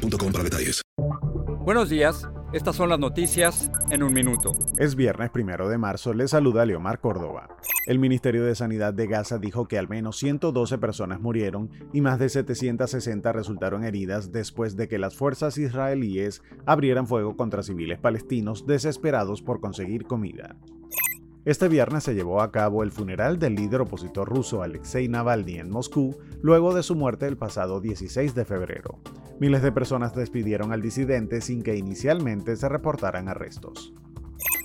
boostmobile.com para detalles. Buenos días. Estas son las noticias en un minuto. Es viernes primero de marzo. Le saluda Leomar Córdoba. El Ministerio de Sanidad de Gaza dijo que al menos 112 personas murieron y más de 760 resultaron heridas después de que las fuerzas israelíes abrieran fuego contra civiles palestinos desesperados por conseguir comida. Este viernes se llevó a cabo el funeral del líder opositor ruso Alexei Navalny en Moscú luego de su muerte el pasado 16 de febrero. Miles de personas despidieron al disidente sin que inicialmente se reportaran arrestos.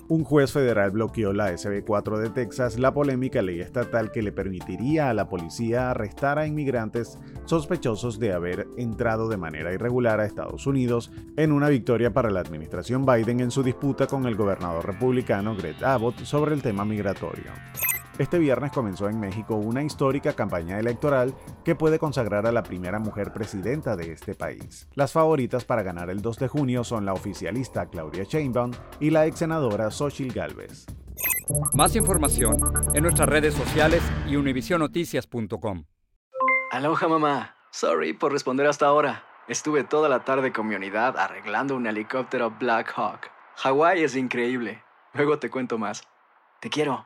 Un juez federal bloqueó la SB4 de Texas, la polémica ley estatal que le permitiría a la policía arrestar a inmigrantes sospechosos de haber entrado de manera irregular a Estados Unidos en una victoria para la administración Biden en su disputa con el gobernador republicano Greg Abbott sobre el tema migratorio. Este viernes comenzó en México una histórica campaña electoral que puede consagrar a la primera mujer presidenta de este país. Las favoritas para ganar el 2 de junio son la oficialista Claudia Sheinbaum y la ex senadora Xochitl Gálvez. Más información en nuestras redes sociales y univisionoticias.com. Aloha mamá. Sorry por responder hasta ahora. Estuve toda la tarde con mi unidad arreglando un helicóptero Black Hawk. Hawái es increíble. Luego te cuento más. Te quiero.